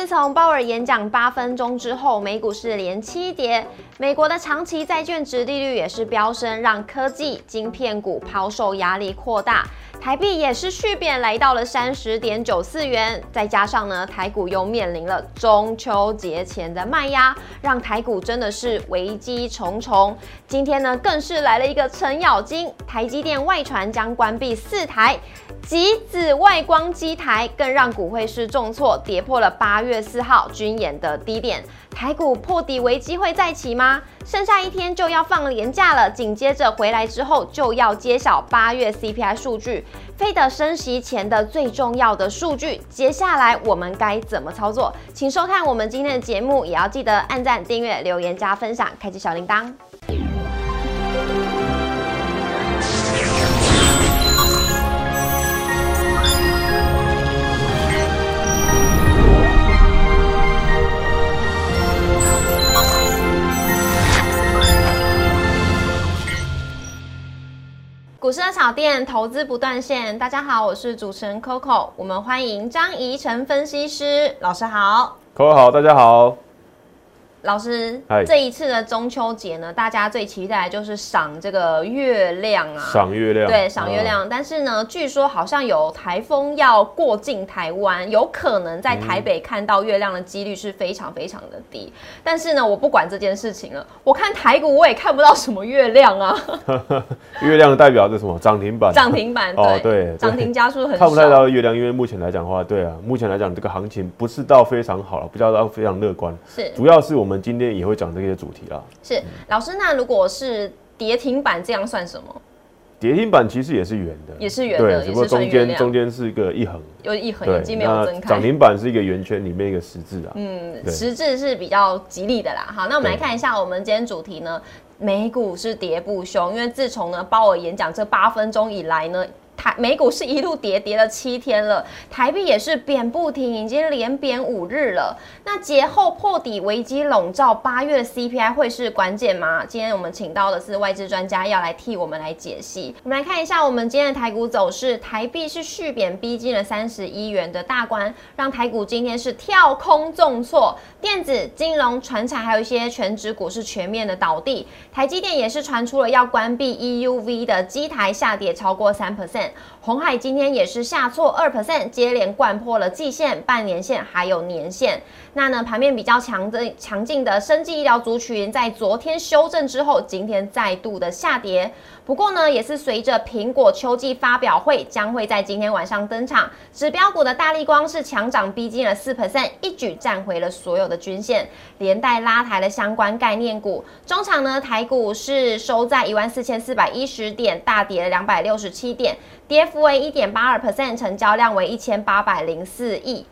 自从鲍尔演讲八分钟之后，美股是连七跌，美国的长期债券值利率也是飙升，让科技晶片股抛售压力扩大。台币也是续贬，来到了三十点九四元，再加上呢，台股又面临了中秋节前的卖压，让台股真的是危机重重。今天呢，更是来了一个程咬金，台积电外传将关闭四台极紫外光机台，更让股汇是重挫，跌破了八月四号军演的低点。台股破底危机会再起吗？剩下一天就要放年假了，紧接着回来之后就要揭晓八月 CPI 数据，非得升息前的最重要的数据。接下来我们该怎么操作？请收看我们今天的节目，也要记得按赞、订阅、留言、加分享，开启小铃铛。股市的小店，投资不断线。大家好，我是主持人 Coco，我们欢迎张怡晨分析师老师好。，Coco 好，大家好。老师，这一次的中秋节呢，大家最期待的就是赏这个月亮啊，赏月亮，对，赏月亮。但是呢，据说好像有台风要过境台湾，有可能在台北看到月亮的几率是非常非常的低。但是呢，我不管这件事情了，我看台股我也看不到什么月亮啊。月亮代表着什么？涨停板，涨停板，哦，对，涨停加速很看不太到月亮，因为目前来讲的话，对啊，目前来讲这个行情不是到非常好了，不叫到非常乐观，是，主要是我们。我们今天也会讲这些主题啦。是老师，那如果是跌停板，这样算什么？跌停板其实也是圆的，也是圆的，只不过中间中间是一个一横，有一横，眼睛没有睁开。涨停板是一个圆圈里面一个十字啊。嗯，十字是比较吉利的啦。好，那我们来看一下，我们今天主题呢，美股是跌不休，因为自从呢鲍尔演讲这八分钟以来呢。台美股是一路跌跌了七天了，台币也是贬不停，已经连贬五日了。那节后破底危机笼罩，八月 CPI 会是关键吗？今天我们请到的是外资专家，要来替我们来解析。我们来看一下我们今天的台股走势，台币是续贬逼近了三十一元的大关，让台股今天是跳空重挫，电子、金融、船产还有一些全指股是全面的倒地，台积电也是传出了要关闭 EUV 的机台，下跌超过三 percent。红海今天也是下挫二 percent，接连贯破了季线、半年线还有年线。那呢，盘面比较强的强劲的生技医疗族群，在昨天修正之后，今天再度的下跌。不过呢，也是随着苹果秋季发表会将会在今天晚上登场，指标股的大力光是强涨逼近了四 percent，一举站回了所有的均线，连带拉抬了相关概念股。中场呢，台股是收在一万四千四百一十点，大跌了两百六十七点，跌幅为一点八二 percent，成交量为一千八百零四亿。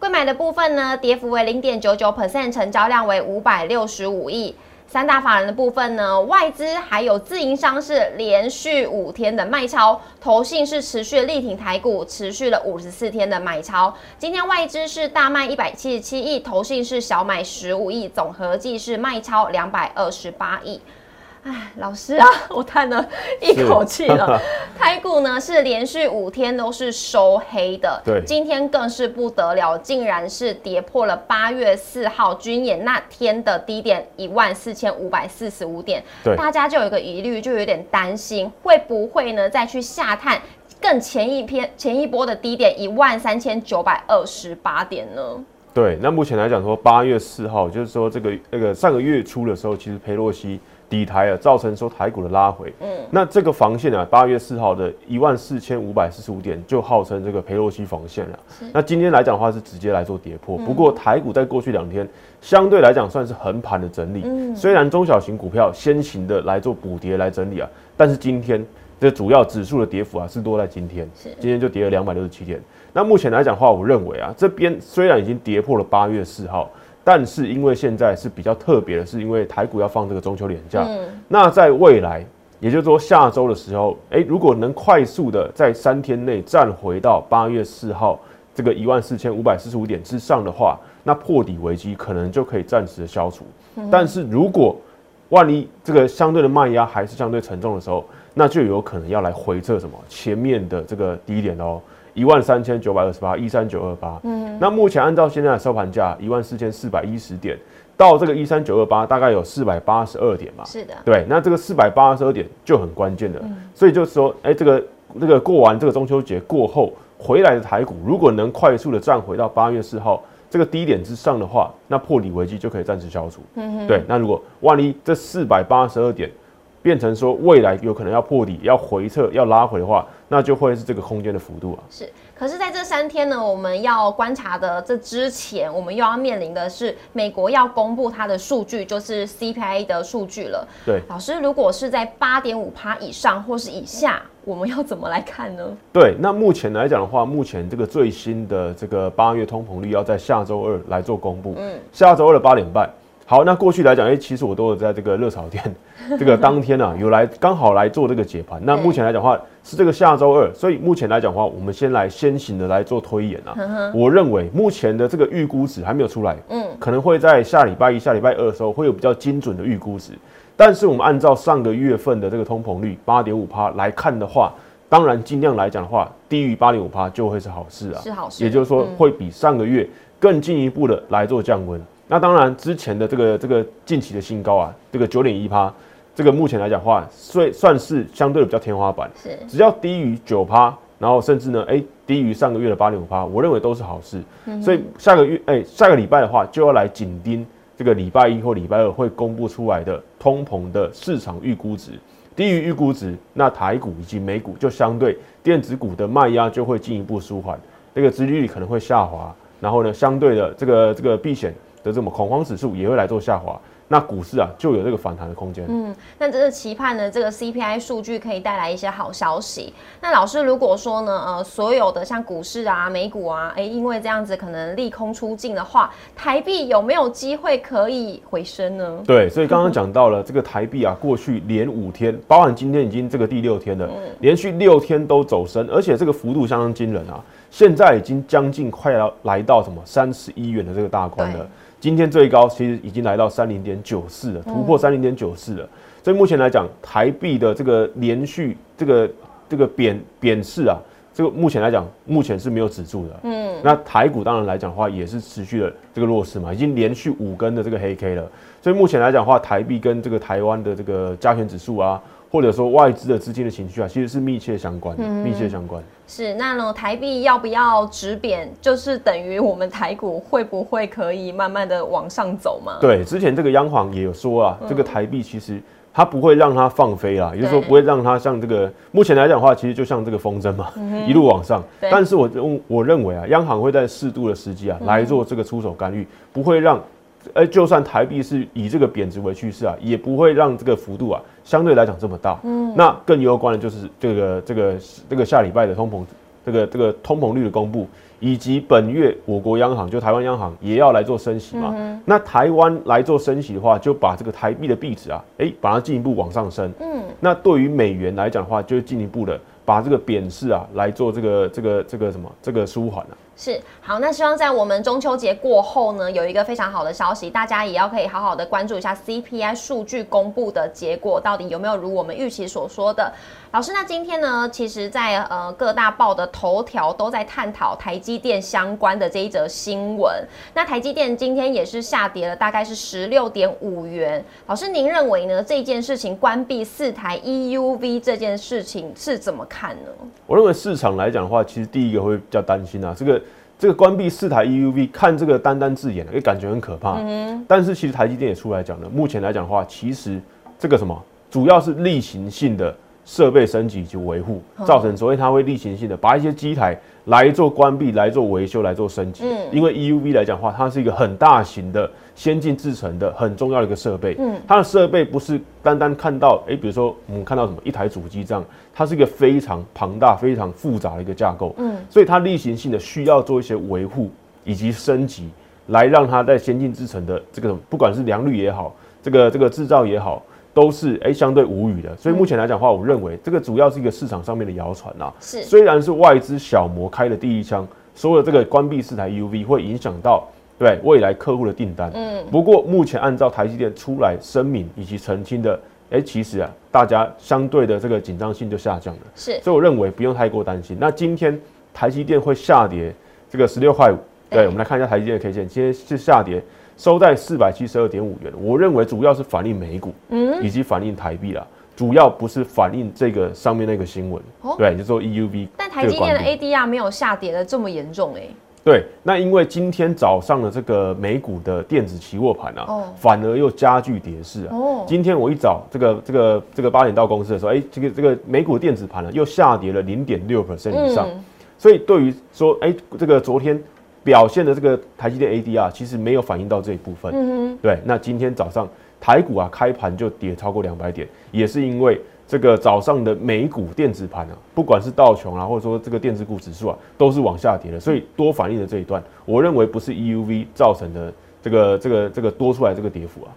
贵买的部分呢，跌幅为零点九九 percent，成交量为五百六十五亿。三大法人的部分呢，外资还有自营商是连续五天的卖超，投信是持续力挺台股，持续了五十四天的买超。今天外资是大卖一百七十七亿，投信是小买十五亿，总合计是卖超两百二十八亿。哎，老师啊，我叹了一口气了。台股 呢是连续五天都是收黑的，对，今天更是不得了，竟然是跌破了八月四号军演那天的低点一万四千五百四十五点。对，大家就有一个疑虑，就有点担心会不会呢再去下探更前一篇前一波的低点一万三千九百二十八点呢？对，那目前来讲说八月四号，就是说这个那个上个月初的时候，其实佩洛西。底台啊，造成说台股的拉回。嗯，那这个防线啊，八月四号的一万四千五百四十五点，就号称这个裴洛西防线了。那今天来讲的话，是直接来做跌破。不过台股在过去两天相对来讲算是横盘的整理。嗯，虽然中小型股票先行的来做补跌来整理啊，但是今天这主要指数的跌幅啊是多在今天。今天就跌了两百六十七点。那目前来讲的话，我认为啊，这边虽然已经跌破了八月四号。但是因为现在是比较特别的，是因为台股要放这个中秋连假。嗯。那在未来，也就是说下周的时候，哎，如果能快速的在三天内站回到八月四号这个一万四千五百四十五点之上的话，那破底危机可能就可以暂时的消除。嗯。但是如果万一这个相对的卖压还是相对沉重的时候，那就有可能要来回测什么前面的这个低点哦。一万三千九百二十八，一三九二八。嗯，那目前按照现在的收盘价一万四千四百一十点，到这个一三九二八，大概有四百八十二点嘛。是的，对，那这个四百八十二点就很关键了。所以就是说，哎，这个这个过完这个中秋节过后回来的台股，如果能快速的站回到八月四号这个低点之上的话，那破底危机就可以暂时消除。嗯对，那如果万一这四百八十二点变成说未来有可能要破底、要回撤、要拉回的话，那就会是这个空间的幅度啊。是。可是，在这三天呢，我们要观察的这之前，我们又要面临的是美国要公布它的数据，就是 CPI 的数据了。对，老师，如果是在八点五趴以上或是以下，我们要怎么来看呢？对，那目前来讲的话，目前这个最新的这个八月通膨率要在下周二来做公布。嗯，下周二的八点半。好，那过去来讲，哎，其实我都有在这个热炒店，这个当天呢，有来刚好来做这个解盘。那目前来讲的话，是这个下周二，所以目前来讲的话，我们先来先行的来做推演啊。我认为目前的这个预估值还没有出来，嗯，可能会在下礼拜一、下礼拜二的时候会有比较精准的预估值。但是我们按照上个月份的这个通膨率八点五趴来看的话，当然尽量来讲的话，低于八点五趴就会是好事啊，是好事。也就是说，会比上个月更进一步的来做降温。那当然，之前的这个这个近期的新高啊，这个九点一趴，这个目前来讲话，算算是相对比较天花板。是，只要低于九趴，然后甚至呢，哎，低于上个月的八点五趴，我认为都是好事。所以下个月，哎，下个礼拜的话，就要来紧盯这个礼拜一或礼拜二会公布出来的通膨的市场预估值，低于预估值，那台股以及美股就相对电子股的卖压就会进一步舒缓，这个殖利率可能会下滑，然后呢，相对的这个这个避险。的这么恐慌指数也会来做下滑，那股市啊就有这个反弹的空间。嗯，那这是期盼呢，这个 CPI 数据可以带来一些好消息。那老师如果说呢，呃，所有的像股市啊、美股啊，哎，因为这样子可能利空出尽的话，台币有没有机会可以回升呢？对，所以刚刚讲到了这个台币啊，过去连五天，包含今天已经这个第六天了，连续六天都走升，而且这个幅度相当惊人啊！现在已经将近快要来到什么三十一元的这个大关了。今天最高其实已经来到三零点九四了，突破三零点九四了。所以目前来讲，台币的这个连续这个这个贬贬势啊，这个目前来讲，目前是没有止住的。嗯，那台股当然来讲的话，也是持续的这个弱势嘛，已经连续五根的这个黑 K 了。所以目前来讲的话，台币跟这个台湾的这个加权指数啊。或者说外资的资金的情绪啊，其实是密切相关的，密切相关。是那呢，台币要不要止贬，就是等于我们台股会不会可以慢慢的往上走嘛？对，之前这个央行也有说啊，这个台币其实它不会让它放飞啊，也就是说不会让它像这个目前来讲的话，其实就像这个风筝嘛，一路往上。但是我认我认为啊，央行会在适度的时机啊来做这个出手干预，不会让。哎，就算台币是以这个贬值为趋势啊，也不会让这个幅度啊相对来讲这么大。嗯，那更攸关的就是这个这个这个下礼拜的通膨，这个这个通膨率的公布，以及本月我国央行就台湾央行也要来做升息嘛。那台湾来做升息的话，就把这个台币的币值啊，哎，把它进一步往上升。嗯，那对于美元来讲的话，就进一步的把这个贬势啊来做这个这个这个什么这个舒缓了。是好，那希望在我们中秋节过后呢，有一个非常好的消息，大家也要可以好好的关注一下 CPI 数据公布的结果，到底有没有如我们预期所说的。老师，那今天呢，其实，在呃各大报的头条都在探讨台积电相关的这一则新闻。那台积电今天也是下跌了，大概是十六点五元。老师，您认为呢？这件事情关闭四台 EUV 这件事情是怎么看呢？我认为市场来讲的话，其实第一个会比较担心啊，这个。这个关闭四台 EUV，看这个单单字眼，也感觉很可怕。嗯，但是其实台积电也出来讲了，目前来讲的话，其实这个什么，主要是例行性的设备升级及维护，造成所以它会例行性的把一些机台来做关闭、来做维修、来做升级。嗯，因为 EUV 来讲的话，它是一个很大型的。先进制成的很重要的一个设备，嗯，它的设备不是单单看到，哎，比如说我们看到什么一台主机这样，它是一个非常庞大、非常复杂的一个架构，嗯，所以它例行性的需要做一些维护以及升级，来让它在先进制成的这个不管是良率也好，这个这个制造也好，都是哎相对无语的。所以目前来讲的话，我认为这个主要是一个市场上面的谣传呐，是虽然是外资小摩开的第一枪，说了这个关闭四台 UV 会影响到。对未来客户的订单，嗯，不过目前按照台积电出来声明以及澄清的，哎，其实啊，大家相对的这个紧张性就下降了，是，所以我认为不用太过担心。那今天台积电会下跌这个十六块五。对，我们来看一下台积电的 K 线，今天是下跌，收在四百七十二点五元。我认为主要是反映美股，嗯，以及反映台币啦，主要不是反映这个上面那个新闻。对，就说 EUV。但台积电的 ADR 没有下跌的这么严重哎。对，那因为今天早上的这个美股的电子期货盘啊，反而又加剧跌势啊。哦，今天我一早这个这个这个八点到公司的时候，哎，这个这个美股电子盘呢又下跌了零点六 percent 以上。所以对于说，哎，这个昨天表现的这个台积电 ADR 其实没有反映到这一部分。嗯对，那今天早上台股啊开盘就跌超过两百点，也是因为。这个早上的美股电子盘啊，不管是道琼啊，或者说这个电子股指数啊，都是往下跌的，所以多反映的这一段，我认为不是 EUV 造成的这个这个这个多出来这个跌幅啊。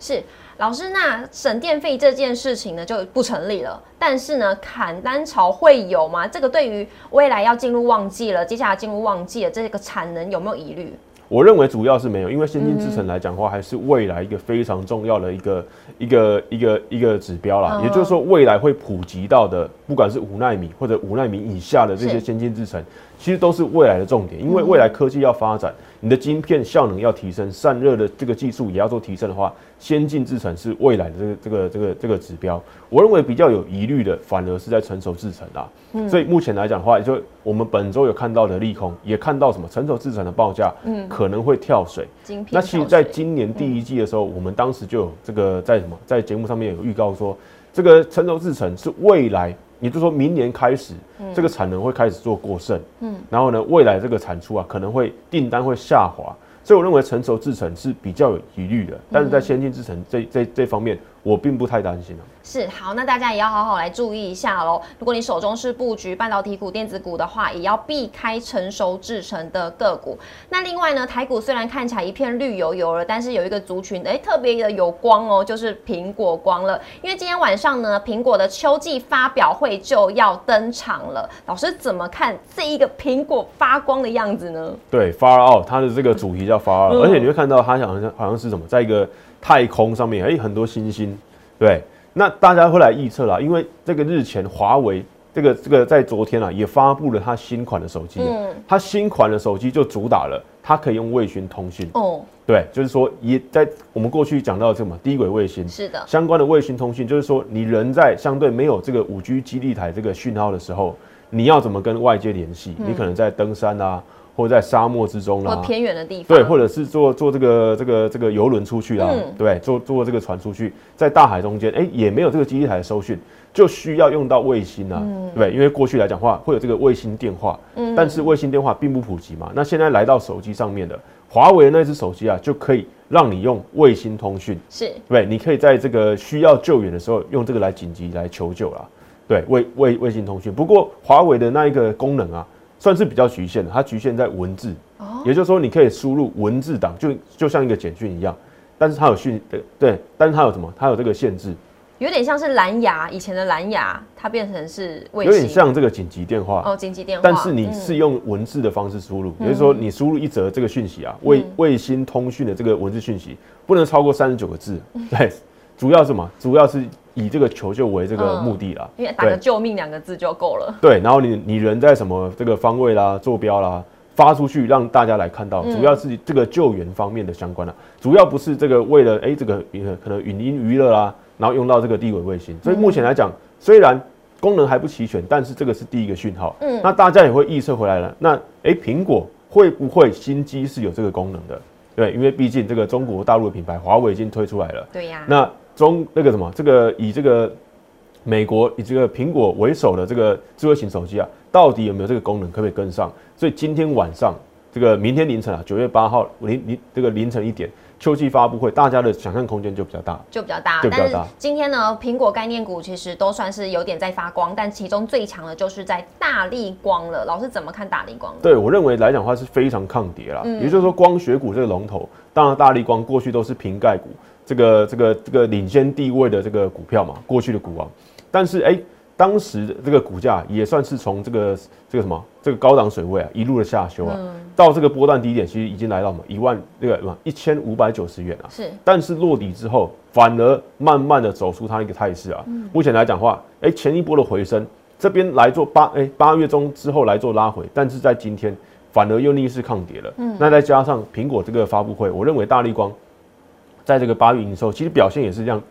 是老师，那省电费这件事情呢就不成立了，但是呢砍单潮会有吗？这个对于未来要进入旺季了，接下来进入旺季了，这个产能有没有疑虑？我认为主要是没有，因为先进制程来讲的话，还是未来一个非常重要的一个一个一个一个指标啦。也就是说，未来会普及到的，不管是五纳米或者五纳米以下的这些先进制程，其实都是未来的重点。因为未来科技要发展，你的晶片效能要提升，散热的这个技术也要做提升的话。先进制程是未来的这个这个这个这个指标，我认为比较有疑虑的，反而是在成熟制程啊。所以目前来讲的话，就我们本周有看到的利空，也看到什么成熟制程的报价，嗯，可能会跳水。那其实在今年第一季的时候，我们当时就有这个在什么在节目上面有预告说，这个成熟制程是未来，也就是说明年开始，这个产能会开始做过剩。嗯，然后呢，未来这个产出啊，可能会订单会下滑。所以我认为成熟制程是比较有疑虑的，但是在先进制程这这这方面。我并不太担心了。是好，那大家也要好好来注意一下喽。如果你手中是布局半导体股、电子股的话，也要避开成熟制成的个股。那另外呢，台股虽然看起来一片绿油油了，但是有一个族群哎特别的有光哦，就是苹果光了。因为今天晚上呢，苹果的秋季发表会就要登场了。老师怎么看这一个苹果发光的样子呢？对，Far Out，它的这个主题叫 Far Out，而且你会看到它好像好像是什么，在一个。太空上面哎，很多星星，对，那大家会来预测啦，因为这个日前华为这个这个在昨天啊也发布了它新款的手机，嗯，它新款的手机就主打了它可以用卫星通讯，哦，对，就是说也在我们过去讲到这么低轨卫星，是的，相关的卫星通讯，就是说你人在相对没有这个五 G 基地台这个讯号的时候，你要怎么跟外界联系？你可能在登山啊。或在沙漠之中啦，或偏远的地方，对，或者是坐坐这个这个这个游轮出去啦，对，坐坐这个船出去，在大海中间，哎，也没有这个基地台的收讯，就需要用到卫星啊，对，因为过去来讲话会有这个卫星电话，嗯，但是卫星电话并不普及嘛，那现在来到手机上面的华为的那只手机啊，就可以让你用卫星通讯，是。对，你可以在这个需要救援的时候用这个来紧急来求救啦，对，卫卫卫星通讯，不过华为的那一个功能啊。算是比较局限的，它局限在文字，也就是说你可以输入文字档，就就像一个简讯一样，但是它有讯，对，但是它有什么？它有这个限制，有点像是蓝牙，以前的蓝牙，它变成是卫星，有点像这个紧急电话。哦，紧急电话，但是你是用文字的方式输入，也就是说你输入一则这个讯息啊，卫卫星通讯的这个文字讯息不能超过三十九个字，对，主要什么？主要是。以这个求救为这个目的啦，因为打个救命两个字就够了。对，然后你你人在什么这个方位啦、坐标啦，发出去让大家来看到，主要是这个救援方面的相关啦，主要不是这个为了哎这个可能语音娱乐啦，然后用到这个地轨卫星。所以目前来讲，虽然功能还不齐全，但是这个是第一个讯号。嗯，那大家也会预测回来了。那哎，苹果会不会新机是有这个功能的？对，因为毕竟这个中国大陆的品牌华为已经推出来了。对呀。那中那个什么，这个以这个美国以这个苹果为首的这个智慧型手机啊，到底有没有这个功能，可不可以跟上？所以今天晚上，这个明天凌晨啊，九月八号凌凌这个凌晨一点，秋季发布会，大家的想象空间就比较大，就比较大。但是今天呢，苹果概念股其实都算是有点在发光，但其中最强的就是在大力光了。老师怎么看大力光？对我认为来讲的话是非常抗跌啦，也就是说光学股这个龙头，当然大力光过去都是瓶盖股。这个这个这个领先地位的这个股票嘛，过去的股王，但是哎，当时这个股价也算是从这个这个什么这个高档水位啊，一路的下修啊，到这个波段低点，其实已经来到嘛一万那个嘛一千五百九十元啊。是，但是落底之后，反而慢慢的走出它一个态势啊。目前来讲话，哎，前一波的回升，这边来做八哎八月中之后来做拉回，但是在今天反而又逆势抗跌了。嗯，那再加上苹果这个发布会，我认为大力光在这个八月营收其实表现也是亮，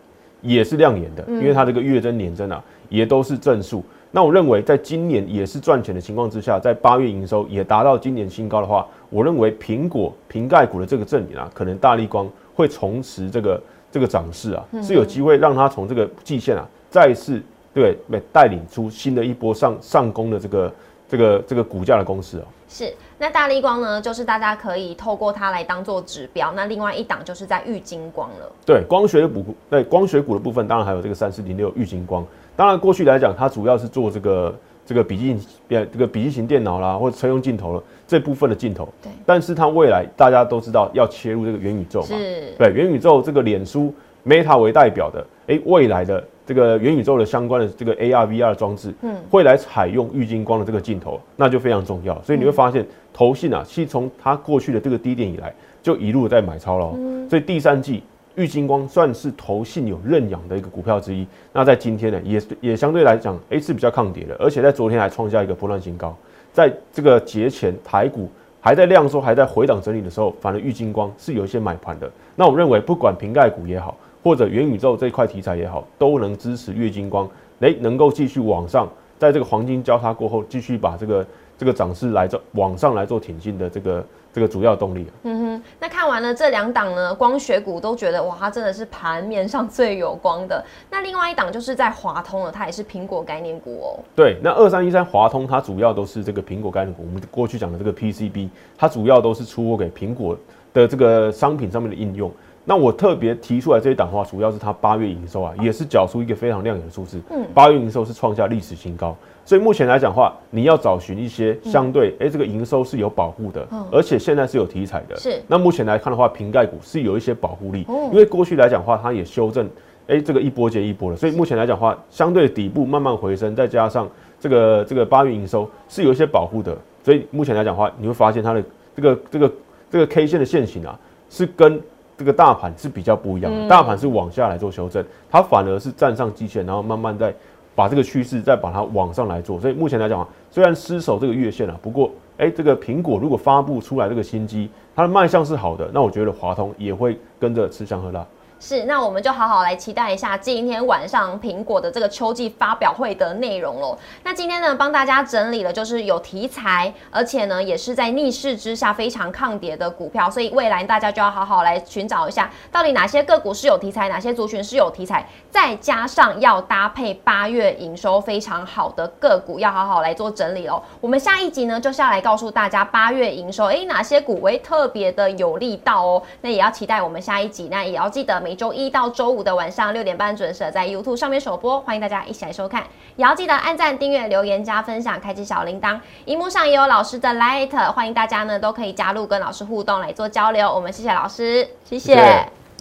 也是亮眼的，因为它这个月增年增啊也都是正数。那我认为在今年也是赚钱的情况之下，在八月营收也达到今年新高的话，我认为苹果瓶盖股的这个阵营啊，可能大力光会重拾这个这个涨势啊，是有机会让它从这个季线啊再次。对，带领出新的一波上上攻的这个这个这个股价的公式哦。是，那大力光呢，就是大家可以透过它来当做指标。那另外一档就是在玉金光了。对，光学股，对光学股的部分，当然还有这个三四零六玉金光。当然过去来讲，它主要是做这个这个笔记电这个笔记型电脑啦，或者车用镜头了这部分的镜头。对。但是它未来大家都知道要切入这个元宇宙嘛？是。对，元宇宙这个脸书 Meta 为代表的，哎，未来的。这个元宇宙的相关的这个 AR VR 装置，嗯，会来采用郁金光的这个镜头，那就非常重要。所以你会发现，投信啊，其实从它过去的这个低点以来，就一路在买超了。所以第三季玉金光算是投信有认养的一个股票之一。那在今天呢，也也相对来讲，A 是比较抗跌的，而且在昨天还创下一个波段新高。在这个节前台股还在量缩、还在回档整理的时候，反而玉金光是有一些买盘的。那我认为，不管瓶盖股也好。或者元宇宙这一块题材也好，都能支持月金光，诶，能够继续往上，在这个黄金交叉过后，继续把这个这个涨势来做往上来做挺进的这个这个主要动力。嗯哼，那看完了这两档呢，光学股都觉得哇，它真的是盘面上最有光的。那另外一档就是在华通了，它也是苹果概念股哦。对，那二三一三华通，它主要都是这个苹果概念股。我们过去讲的这个 PCB，它主要都是出货给苹果的这个商品上面的应用。那我特别提出来这一档话，主要是它八月营收啊，也是缴出一个非常亮眼的数字。嗯，八月营收是创下历史新高，所以目前来讲话，你要找寻一些相对，哎，这个营收是有保护的，而且现在是有题材的。是。那目前来看的话，瓶盖股是有一些保护力，因为过去来讲话，它也修正，哎，这个一波接一波的，所以目前来讲话，相对底部慢慢回升，再加上这个这个八月营收是有一些保护的，所以目前来讲话，你会发现它的这个这个这个 K 线的线型啊，是跟。这个大盘是比较不一样的，大盘是往下来做修正，它反而是站上基线，然后慢慢再把这个趋势再把它往上来做。所以目前来讲啊，虽然失守这个月线了，不过哎，这个苹果如果发布出来这个新机，它的卖相是好的，那我觉得华通也会跟着吃香喝辣。是，那我们就好好来期待一下今天晚上苹果的这个秋季发表会的内容喽。那今天呢，帮大家整理了就是有题材，而且呢也是在逆势之下非常抗跌的股票，所以未来大家就要好好来寻找一下，到底哪些个股是有题材，哪些族群是有题材，再加上要搭配八月营收非常好的个股，要好好来做整理哦。我们下一集呢就是要来告诉大家八月营收，哎，哪些股会特别的有力道哦。那也要期待我们下一集，那也要记得每。每周一到周五的晚上六点半准时在 YouTube 上面首播，欢迎大家一起来收看。也要记得按赞、订阅、留言、加分享、开启小铃铛。荧幕上也有老师的 Light，欢迎大家呢都可以加入跟老师互动来做交流。我们谢谢老师，谢谢，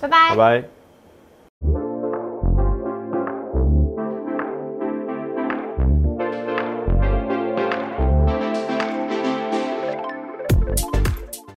拜拜，拜拜。